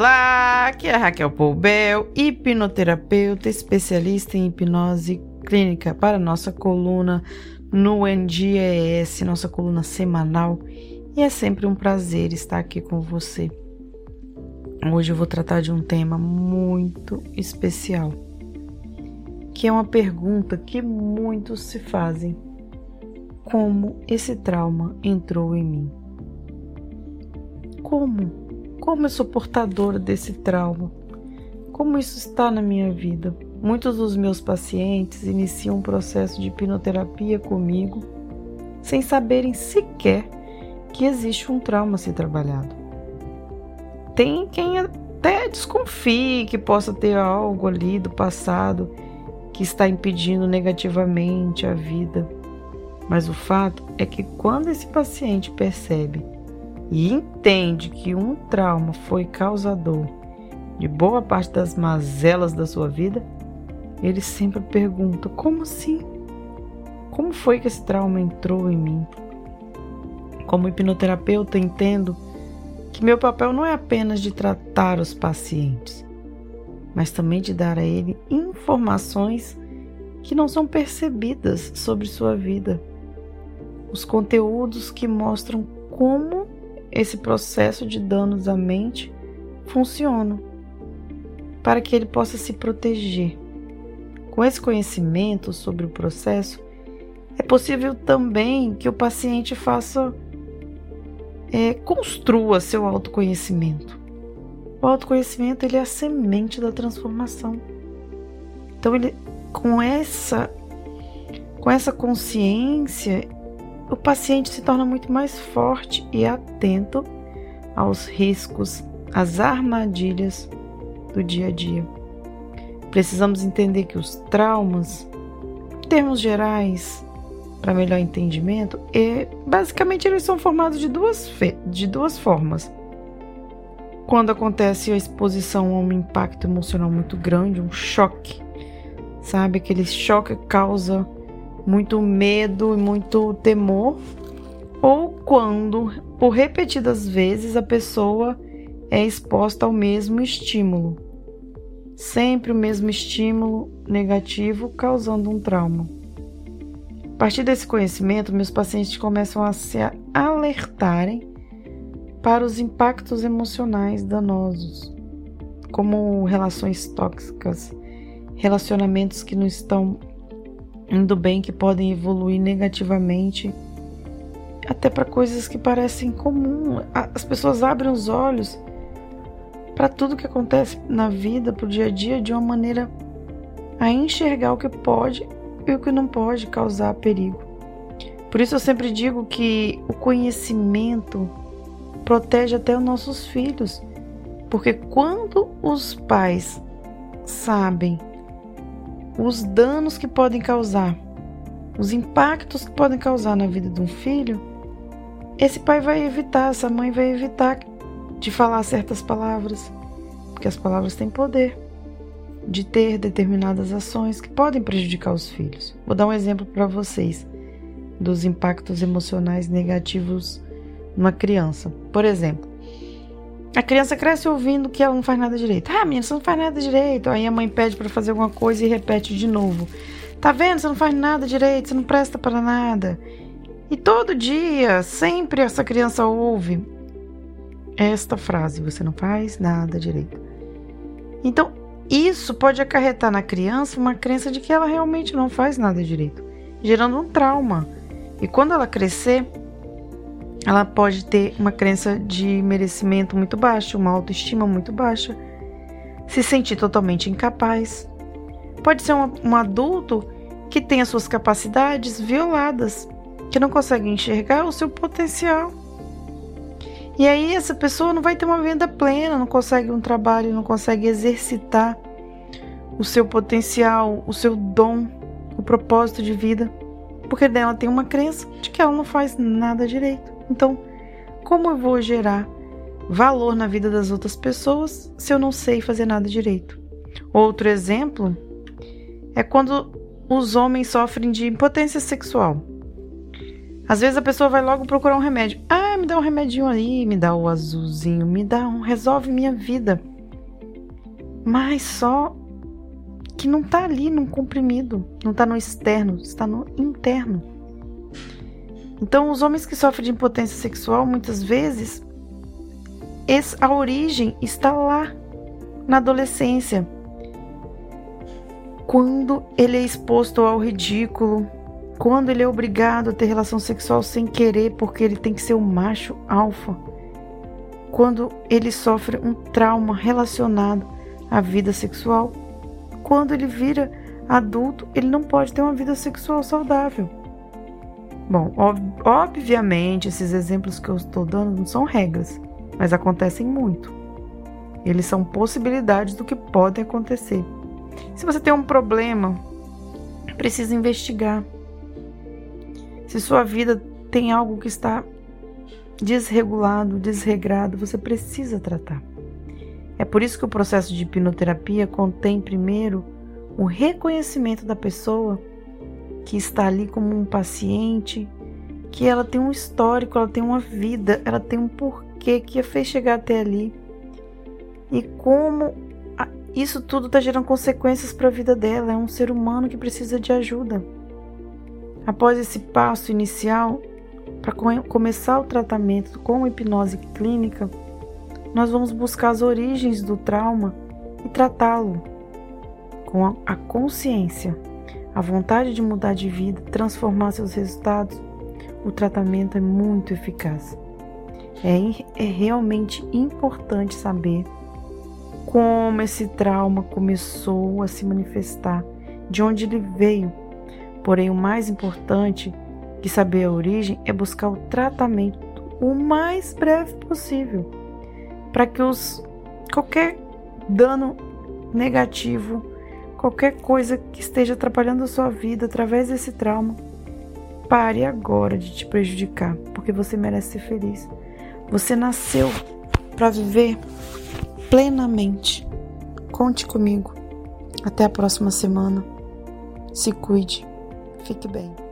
Olá, aqui é Raquel Poubel, hipnoterapeuta especialista em hipnose clínica para nossa coluna no NDES, nossa coluna semanal. E é sempre um prazer estar aqui com você. Hoje eu vou tratar de um tema muito especial, que é uma pergunta que muitos se fazem: como esse trauma entrou em mim? Como? Como eu sou portadora desse trauma? Como isso está na minha vida? Muitos dos meus pacientes iniciam um processo de hipnoterapia comigo sem saberem sequer que existe um trauma a ser trabalhado. Tem quem até desconfie que possa ter algo ali do passado que está impedindo negativamente a vida. Mas o fato é que quando esse paciente percebe e entende que um trauma foi causador de boa parte das mazelas da sua vida, ele sempre pergunta: como assim? Como foi que esse trauma entrou em mim? Como hipnoterapeuta, entendo que meu papel não é apenas de tratar os pacientes, mas também de dar a ele informações que não são percebidas sobre sua vida. Os conteúdos que mostram como esse processo de danos à mente funciona, para que ele possa se proteger. Com esse conhecimento sobre o processo, é possível também que o paciente faça, é, construa seu autoconhecimento. O autoconhecimento ele é a semente da transformação. Então ele, com essa, com essa consciência, o paciente se torna muito mais forte e atento aos riscos, às armadilhas do dia a dia. Precisamos entender que os traumas, em termos gerais, para melhor entendimento, é, basicamente eles são formados de duas, de duas formas. Quando acontece a exposição a um impacto emocional muito grande, um choque, sabe? Aquele choque causa muito medo e muito temor, ou quando, por repetidas vezes, a pessoa é exposta ao mesmo estímulo. Sempre o mesmo estímulo negativo causando um trauma. A partir desse conhecimento, meus pacientes começam a se alertarem para os impactos emocionais danosos, como relações tóxicas, relacionamentos que não estão indo bem que podem evoluir negativamente até para coisas que parecem comum. As pessoas abrem os olhos para tudo que acontece na vida, para o dia a dia, de uma maneira a enxergar o que pode e o que não pode causar perigo. Por isso eu sempre digo que o conhecimento protege até os nossos filhos, porque quando os pais sabem os danos que podem causar, os impactos que podem causar na vida de um filho, esse pai vai evitar, essa mãe vai evitar de falar certas palavras, porque as palavras têm poder de ter determinadas ações que podem prejudicar os filhos. Vou dar um exemplo para vocês dos impactos emocionais negativos numa criança. Por exemplo, a criança cresce ouvindo que ela não faz nada direito. Ah, menina, você não faz nada direito. Aí a mãe pede para fazer alguma coisa e repete de novo. Tá vendo? Você não faz nada direito, você não presta para nada. E todo dia, sempre essa criança ouve esta frase: você não faz nada direito. Então, isso pode acarretar na criança uma crença de que ela realmente não faz nada direito, gerando um trauma. E quando ela crescer, ela pode ter uma crença de merecimento muito baixa, uma autoestima muito baixa, se sentir totalmente incapaz. Pode ser um, um adulto que tem as suas capacidades violadas, que não consegue enxergar o seu potencial. E aí essa pessoa não vai ter uma vida plena, não consegue um trabalho, não consegue exercitar o seu potencial, o seu dom, o propósito de vida, porque dela tem uma crença de que ela não faz nada direito. Então, como eu vou gerar valor na vida das outras pessoas se eu não sei fazer nada direito? Outro exemplo é quando os homens sofrem de impotência sexual. Às vezes a pessoa vai logo procurar um remédio. Ah, me dá um remedinho ali, me dá o azulzinho, me dá um, resolve minha vida. mas só que não está ali no comprimido, não está no externo, está no interno. Então, os homens que sofrem de impotência sexual, muitas vezes, a origem está lá, na adolescência, quando ele é exposto ao ridículo, quando ele é obrigado a ter relação sexual sem querer porque ele tem que ser o macho alfa, quando ele sofre um trauma relacionado à vida sexual quando ele vira adulto, ele não pode ter uma vida sexual saudável. Bom, ob obviamente, esses exemplos que eu estou dando não são regras, mas acontecem muito. Eles são possibilidades do que pode acontecer. Se você tem um problema, precisa investigar. Se sua vida tem algo que está desregulado, desregrado, você precisa tratar. É por isso que o processo de hipnoterapia contém primeiro o reconhecimento da pessoa que está ali como um paciente, que ela tem um histórico, ela tem uma vida, ela tem um porquê que a fez chegar até ali. E como isso tudo está gerando consequências para a vida dela. É um ser humano que precisa de ajuda. Após esse passo inicial, para começar o tratamento com hipnose clínica, nós vamos buscar as origens do trauma e tratá-lo com a consciência, a vontade de mudar de vida, transformar seus resultados. O tratamento é muito eficaz. É, é realmente importante saber como esse trauma começou a se manifestar, de onde ele veio. Porém, o mais importante que saber a origem é buscar o tratamento o mais breve possível para que os qualquer dano negativo, qualquer coisa que esteja atrapalhando a sua vida através desse trauma, pare agora de te prejudicar, porque você merece ser feliz. Você nasceu para viver plenamente. Conte comigo. Até a próxima semana. Se cuide. Fique bem.